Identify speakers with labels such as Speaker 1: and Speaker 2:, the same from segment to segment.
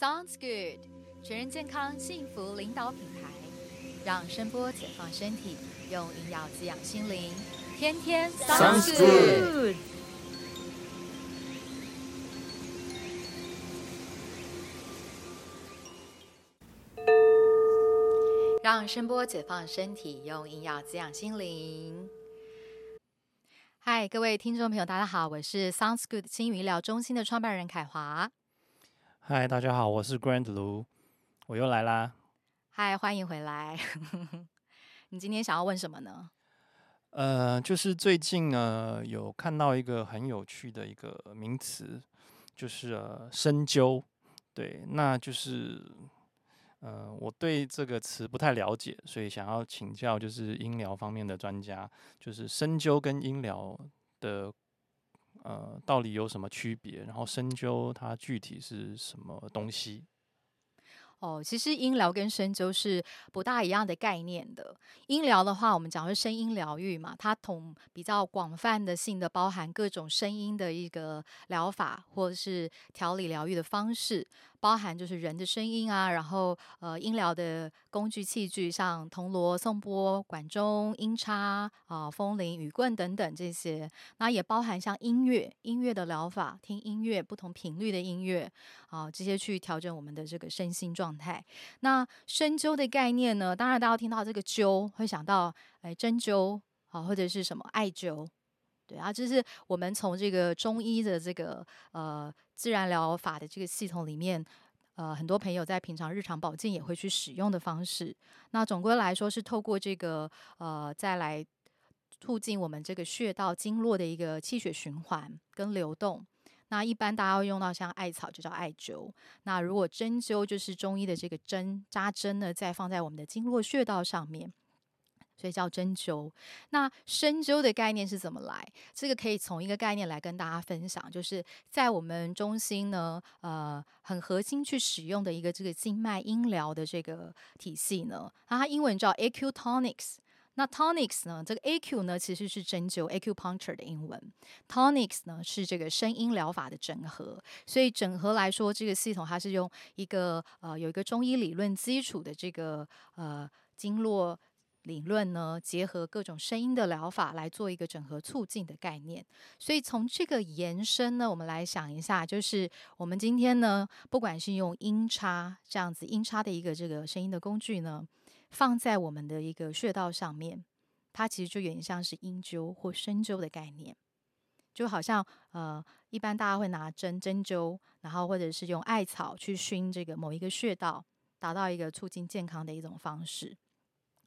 Speaker 1: Sounds good，全人健康幸福领导品牌，让声波解放身体，用营养滋养心灵，天天
Speaker 2: Sounds good。
Speaker 1: 让声波解放身体，用营养滋养心灵。嗨，各位听众朋友，大家好，我是 Sounds Good 新医疗中心的创办人凯华。
Speaker 2: 嗨，大家好，我是 Grand 卢，我又来啦。
Speaker 1: 嗨，欢迎回来。你今天想要问什么呢？
Speaker 2: 呃，就是最近呢，有看到一个很有趣的一个名词，就是呃深究。对，那就是呃，我对这个词不太了解，所以想要请教，就是音疗方面的专家，就是深究跟音疗的。呃，到底有什么区别？然后深究它具体是什么东西？
Speaker 1: 哦，其实音疗跟深究是不大一样的概念的。音疗的话，我们讲是声音疗愈嘛，它同比较广泛的性的包含各种声音的一个疗法，或者是调理疗愈的方式。包含就是人的声音啊，然后呃音疗的工具器具，像铜锣、颂钵、管钟、音叉啊、风铃、雨棍等等这些。那也包含像音乐、音乐的疗法，听音乐不同频率的音乐啊，这些去调整我们的这个身心状态。那深灸的概念呢，当然大家听到这个灸，会想到哎针灸啊，或者是什么艾灸。对啊，就是我们从这个中医的这个呃自然疗法的这个系统里面，呃，很多朋友在平常日常保健也会去使用的方式。那总归来说，是透过这个呃再来促进我们这个穴道经络的一个气血循环跟流动。那一般大家会用到像艾草，就叫艾灸。那如果针灸，就是中医的这个针扎针呢，再放在我们的经络穴道上面。所以叫针灸。那深灸的概念是怎么来？这个可以从一个概念来跟大家分享，就是在我们中心呢，呃，很核心去使用的一个这个经脉音疗的这个体系呢，它英文叫 Acutonics。那 Tonics 呢，这个 Acu 呢其实是针灸 Acupuncture 的英文，Tonics 呢是这个声音疗法的整合。所以整合来说，这个系统它是用一个呃有一个中医理论基础的这个呃经络。理论呢，结合各种声音的疗法来做一个整合促进的概念。所以从这个延伸呢，我们来想一下，就是我们今天呢，不管是用音叉这样子音叉的一个这个声音的工具呢，放在我们的一个穴道上面，它其实就有点像是音灸或深灸的概念，就好像呃，一般大家会拿针针灸，然后或者是用艾草去熏这个某一个穴道，达到一个促进健康的一种方式。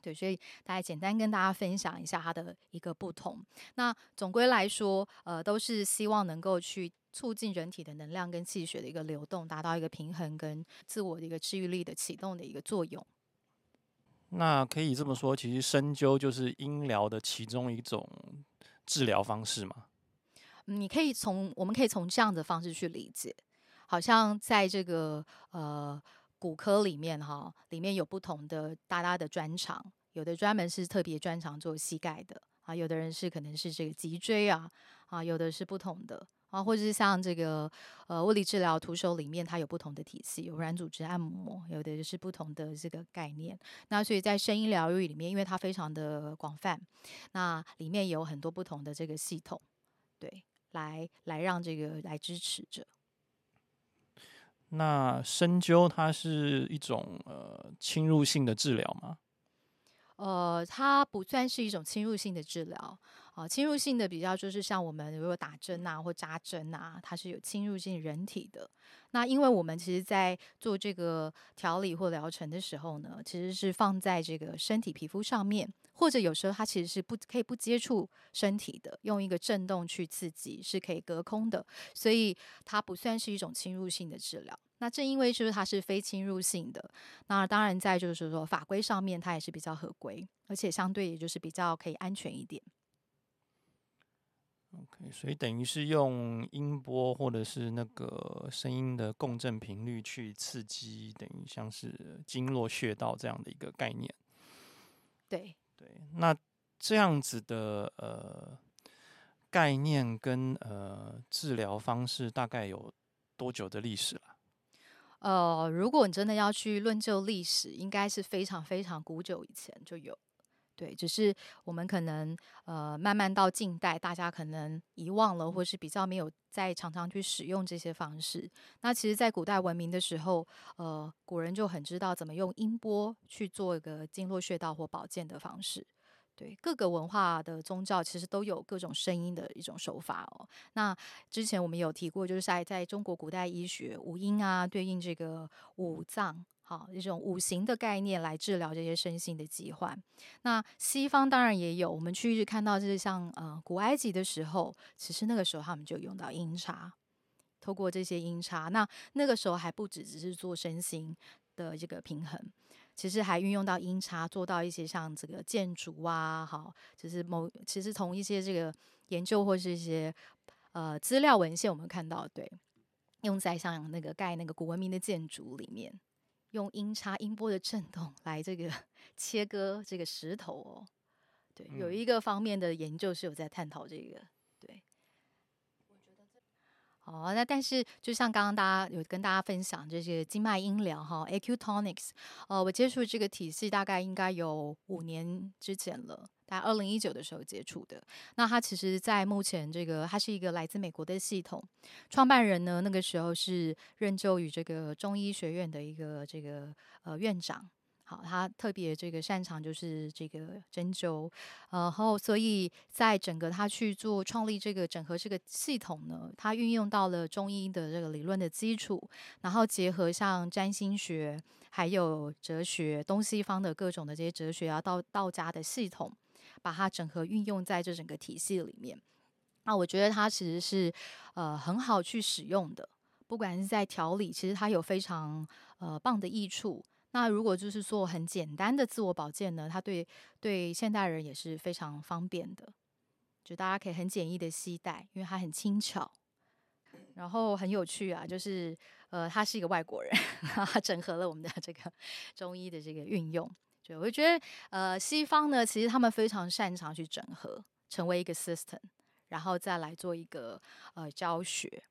Speaker 1: 对，所以大家简单跟大家分享一下它的一个不同。那总归来说，呃，都是希望能够去促进人体的能量跟气血的一个流动，达到一个平衡跟自我的一个治愈力的启动的一个作用。
Speaker 2: 那可以这么说，其实深灸就是音疗的其中一种治疗方式嘛？
Speaker 1: 你可以从我们可以从这样的方式去理解，好像在这个呃。骨科里面哈，里面有不同的大大的专长，有的专门是特别专长做膝盖的啊，有的人是可能是这个脊椎啊啊，有的是不同的啊，或者是像这个呃物理治疗徒手里面，它有不同的体系，有软组织按摩，有的是不同的这个概念。那所以在声音疗愈里面，因为它非常的广泛，那里面有很多不同的这个系统，对，来来让这个来支持着。
Speaker 2: 那深究它是一种呃侵入性的治疗吗？
Speaker 1: 呃，它不算是一种侵入性的治疗啊。侵入性的比较就是像我们如果打针啊或扎针啊，它是有侵入性人体的。那因为我们其实在做这个调理或疗程的时候呢，其实是放在这个身体皮肤上面，或者有时候它其实是不可以不接触身体的，用一个震动去刺激是可以隔空的，所以它不算是一种侵入性的治疗。那正因为就是它是非侵入性的，那当然在就是说法规上面它也是比较合规，而且相对也就是比较可以安全一点。
Speaker 2: OK，所以等于是用音波或者是那个声音的共振频率去刺激，等于像是经络穴道这样的一个概念。
Speaker 1: 对
Speaker 2: 对，那这样子的呃概念跟呃治疗方式大概有多久的历史了？
Speaker 1: 呃，如果你真的要去论就历史，应该是非常非常古久以前就有。对，只是我们可能呃慢慢到近代，大家可能遗忘了，或是比较没有再常常去使用这些方式。那其实，在古代文明的时候，呃，古人就很知道怎么用音波去做一个经络穴道或保健的方式。对各个文化的宗教，其实都有各种声音的一种手法哦。那之前我们有提过，就是在在中国古代医学，五音啊对应这个五脏，好一种五行的概念来治疗这些身心的疾患。那西方当然也有，我们去看到就是像呃古埃及的时候，其实那个时候他们就用到音叉，透过这些音叉，那那个时候还不止只是做身心的这个平衡。其实还运用到音叉，做到一些像这个建筑啊，好，就是某其实从一些这个研究或是一些呃资料文献，我们看到对，用在像那个盖那个古文明的建筑里面，用音叉音波的震动来这个 切割这个石头哦，对，有一个方面的研究是有在探讨这个。哦，那但是就像刚刚大家有跟大家分享这些经脉音疗哈，Acutonics，呃，我接触这个体系大概应该有五年之前了，在二零一九的时候接触的。那它其实，在目前这个，它是一个来自美国的系统，创办人呢，那个时候是任就于这个中医学院的一个这个呃院长。好，他特别这个擅长就是这个针灸，然后所以在整个他去做创立这个整合这个系统呢，他运用到了中医的这个理论的基础，然后结合像占星学，还有哲学，东西方的各种的这些哲学啊，道道家的系统，把它整合运用在这整个体系里面。那我觉得它其实是呃很好去使用的，不管是在调理，其实它有非常呃棒的益处。那如果就是做很简单的自我保健呢，它对对现代人也是非常方便的，就大家可以很简易的携带，因为它很轻巧，然后很有趣啊，就是呃，他是一个外国人，他整合了我们的这个 中医的这个运用，就我就觉得呃，西方呢，其实他们非常擅长去整合，成为一个 system，然后再来做一个呃教学。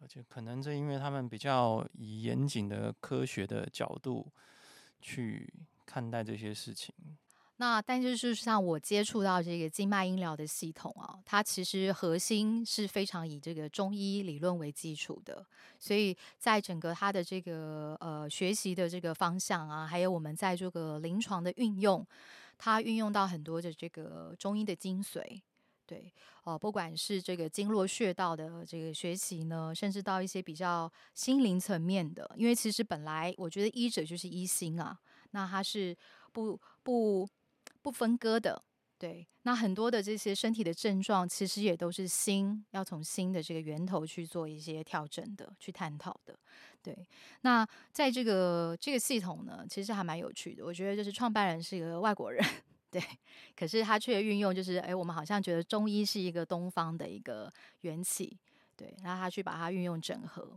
Speaker 2: 而且可能是因为他们比较以严谨的科学的角度去看待这些事情。
Speaker 1: 那但就是像我接触到这个经脉音疗的系统啊，它其实核心是非常以这个中医理论为基础的，所以在整个它的这个呃学习的这个方向啊，还有我们在这个临床的运用，它运用到很多的这个中医的精髓。对，哦，不管是这个经络穴道的这个学习呢，甚至到一些比较心灵层面的，因为其实本来我觉得医者就是医心啊，那他是不不不分割的，对，那很多的这些身体的症状，其实也都是心要从心的这个源头去做一些调整的，去探讨的，对。那在这个这个系统呢，其实还蛮有趣的，我觉得就是创办人是一个外国人。对，可是他却运用，就是哎，我们好像觉得中医是一个东方的一个元气，对，然后他去把它运用整合。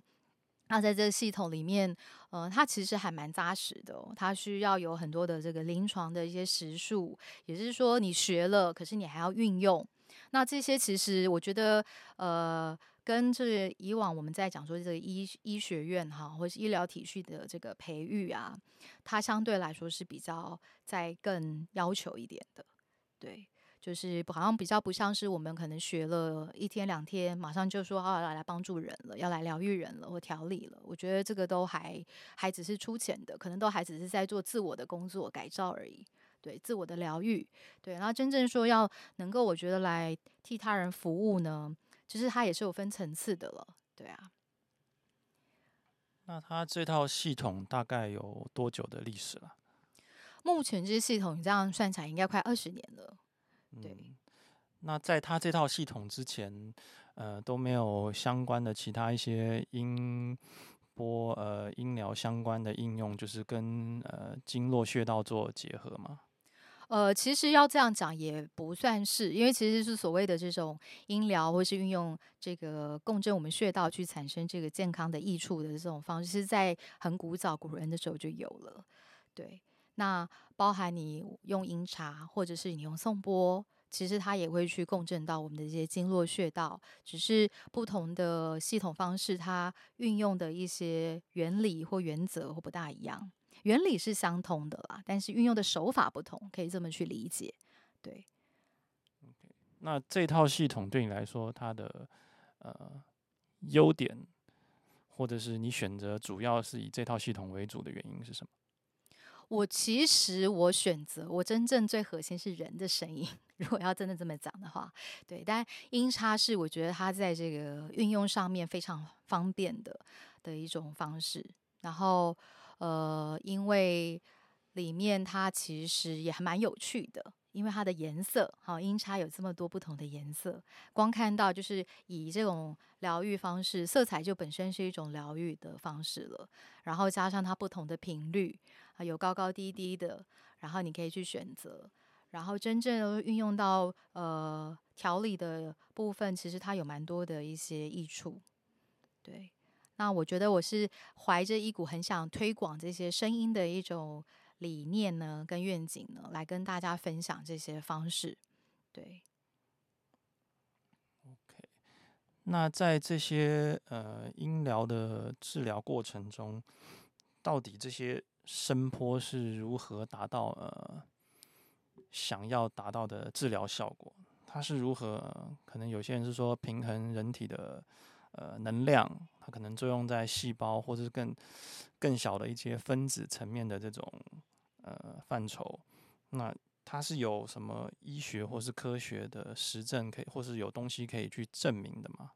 Speaker 1: 那在这个系统里面，呃，它其实还蛮扎实的，它需要有很多的这个临床的一些实数，也就是说你学了，可是你还要运用。那这些其实我觉得，呃。跟这以往我们在讲说这个医医学院哈，或是医疗体系的这个培育啊，它相对来说是比较在更要求一点的，对，就是好像比较不像是我们可能学了一天两天，马上就说要来帮助人了，要来疗愈人了或调理了。我觉得这个都还还只是出钱的，可能都还只是在做自我的工作改造而已，对，自我的疗愈，对，然后真正说要能够，我觉得来替他人服务呢。其实它也是有分层次的了，对啊。
Speaker 2: 那它这套系统大概有多久的历史了？
Speaker 1: 目前这些系统，你这样算起来应该快二十年了。对。
Speaker 2: 那在它这套系统之前，呃，都没有相关的其他一些音波呃音疗相关的应用，就是跟呃经络穴道做结合吗？
Speaker 1: 呃，其实要这样讲也不算是，因为其实是所谓的这种音疗，或是运用这个共振我们穴道去产生这个健康的益处的这种方式，在很古早古人的时候就有了。对，那包含你用音茶，或者是你用颂钵，其实它也会去共振到我们的这些经络穴道，只是不同的系统方式，它运用的一些原理或原则或不大一样。原理是相通的啦，但是运用的手法不同，可以这么去理解。对。
Speaker 2: 那这套系统对你来说，它的呃优点，或者是你选择主要是以这套系统为主的原因是什么？
Speaker 1: 我其实我选择我真正最核心是人的声音。如果要真的这么讲的话，对。但音叉是我觉得它在这个运用上面非常方便的的一种方式。然后呃，因为里面它其实也还蛮有趣的。因为它的颜色，好音叉有这么多不同的颜色，光看到就是以这种疗愈方式，色彩就本身是一种疗愈的方式了。然后加上它不同的频率啊，有高高低低的，然后你可以去选择。然后真正运用到呃调理的部分，其实它有蛮多的一些益处。对，那我觉得我是怀着一股很想推广这些声音的一种。理念呢，跟愿景呢，来跟大家分享这些方式。对
Speaker 2: ，OK。那在这些呃音疗的治疗过程中，到底这些声波是如何达到呃想要达到的治疗效果？它是如何？可能有些人是说平衡人体的呃能量，它可能作用在细胞或者是更更小的一些分子层面的这种。呃，范畴，那它是有什么医学或是科学的实证可以，或是有东西可以去证明的吗？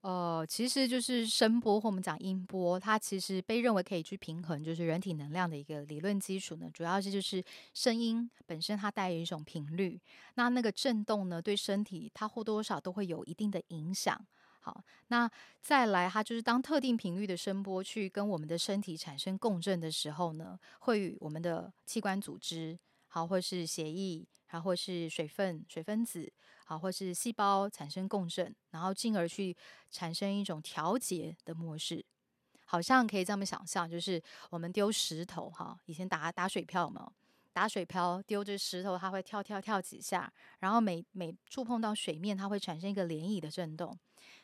Speaker 1: 呃，其实就是声波或我们讲音波，它其实被认为可以去平衡，就是人体能量的一个理论基础呢。主要是就是声音本身它带有一种频率，那那个震动呢，对身体它或多或少都会有一定的影响。好，那再来，它就是当特定频率的声波去跟我们的身体产生共振的时候呢，会与我们的器官组织，好，或是血液，然后或是水分、水分子，好，或是细胞产生共振，然后进而去产生一种调节的模式。好像可以这么想象，就是我们丢石头，哈，以前打打水漂嘛，打水漂丢着石头，它会跳跳跳几下，然后每每触碰到水面，它会产生一个涟漪的震动。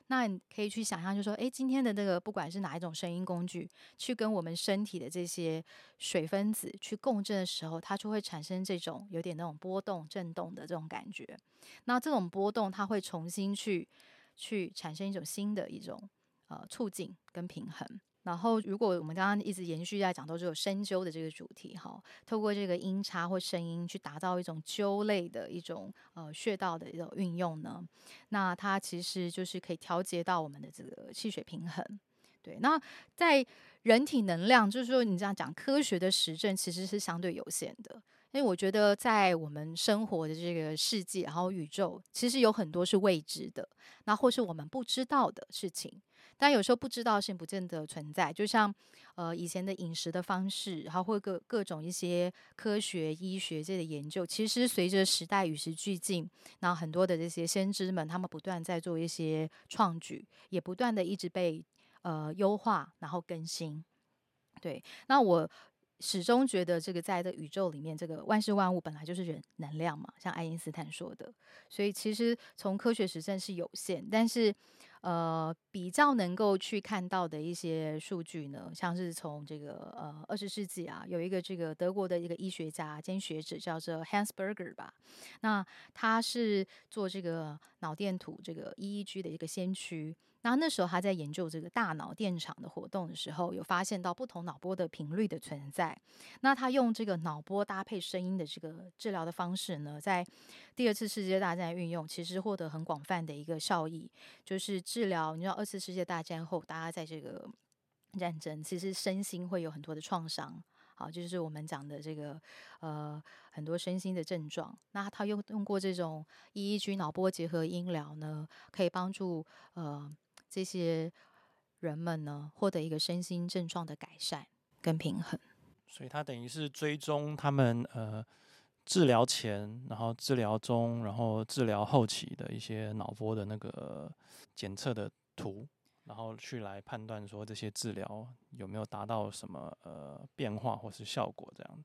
Speaker 1: 那你可以去想象，就说，诶，今天的这个不管是哪一种声音工具，去跟我们身体的这些水分子去共振的时候，它就会产生这种有点那种波动、震动的这种感觉。那这种波动，它会重新去去产生一种新的一种呃促进跟平衡。然后，如果我们刚刚一直延续在讲到这个深灸的这个主题，哈，透过这个音叉或声音去打造一种灸类的一种呃穴道的一种运用呢，那它其实就是可以调节到我们的这个气血平衡。对，那在人体能量，就是说你这样讲科学的实证其实是相对有限的，因为我觉得在我们生活的这个世界，然后宇宙，其实有很多是未知的，那或是我们不知道的事情。但有时候不知道性不见得存在，就像呃以前的饮食的方式，然后或各各种一些科学医学界的研究，其实随着时代与时俱进，然后很多的这些先知们，他们不断在做一些创举，也不断的一直被呃优化，然后更新。对，那我始终觉得这个在这宇宙里面，这个万事万物本来就是人能量嘛，像爱因斯坦说的，所以其实从科学实证是有限，但是。呃，比较能够去看到的一些数据呢，像是从这个呃二十世纪啊，有一个这个德国的一个医学家兼学者叫做 Hans Berger 吧，那他是做这个脑电图这个 EEG 的一个先驱。那那时候他在研究这个大脑电场的活动的时候，有发现到不同脑波的频率的存在。那他用这个脑波搭配声音的这个治疗的方式呢，在第二次世界大战运用，其实获得很广泛的一个效益。就是治疗，你知道二次世界大战后，大家在这个战争，其实身心会有很多的创伤。好，就是我们讲的这个呃很多身心的症状。那他用用过这种 EEG 脑波结合音疗呢，可以帮助呃。这些人们呢，获得一个身心症状的改善跟平衡，
Speaker 2: 所以他等于是追踪他们呃治疗前，然后治疗中，然后治疗后期的一些脑波的那个检测的图，然后去来判断说这些治疗有没有达到什么呃变化或是效果这样。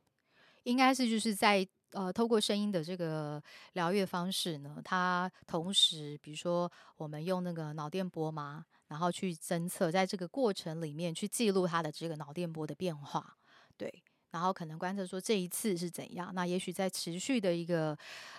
Speaker 1: 应该是就是在呃透过声音的这个疗愈方式呢，它同时比如说我们用那个脑电波嘛，然后去侦测，在这个过程里面去记录它的这个脑电波的变化，对，然后可能观测说这一次是怎样，那也许在持续的一个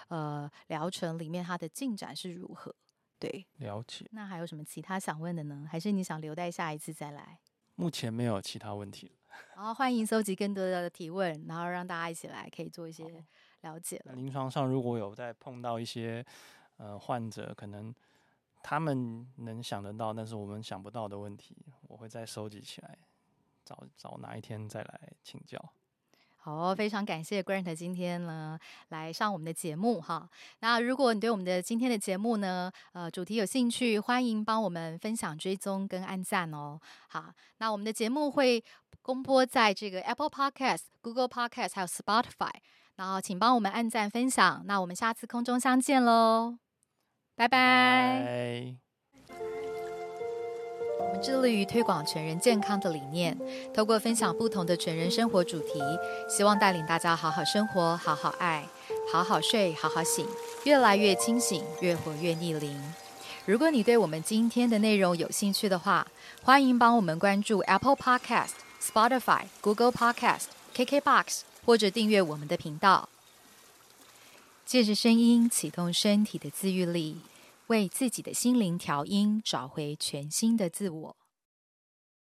Speaker 1: 呃疗程里面，它的进展是如何？对，
Speaker 2: 了解。
Speaker 1: 那还有什么其他想问的呢？还是你想留待下一次再来？
Speaker 2: 目前没有其他问题了。
Speaker 1: 然后欢迎搜集更多的提问，然后让大家一起来可以做一些了解了。
Speaker 2: 临床上如果有在碰到一些呃患者，可能他们能想得到，但是我们想不到的问题，我会再收集起来，找找哪一天再来请教。
Speaker 1: 好，非常感谢 Grant 今天呢来上我们的节目哈。那如果你对我们的今天的节目呢，呃，主题有兴趣，欢迎帮我们分享、追踪跟按赞哦。好，那我们的节目会公播在这个 Apple Podcast、Google Podcast 还有 Spotify，然后请帮我们按赞分享。那我们下次空中相见喽，拜拜。们致力于推广全人健康的理念，透过分享不同的全人生活主题，希望带领大家好好生活、好好爱、好好睡、好好醒，越来越清醒，越活越逆龄。如果你对我们今天的内容有兴趣的话，欢迎帮我们关注 Apple Podcast、Spotify、Google Podcast、KKBox，或者订阅我们的频道。借着声音启动身体的自愈力。为自己的心灵调音，找回全新的自我。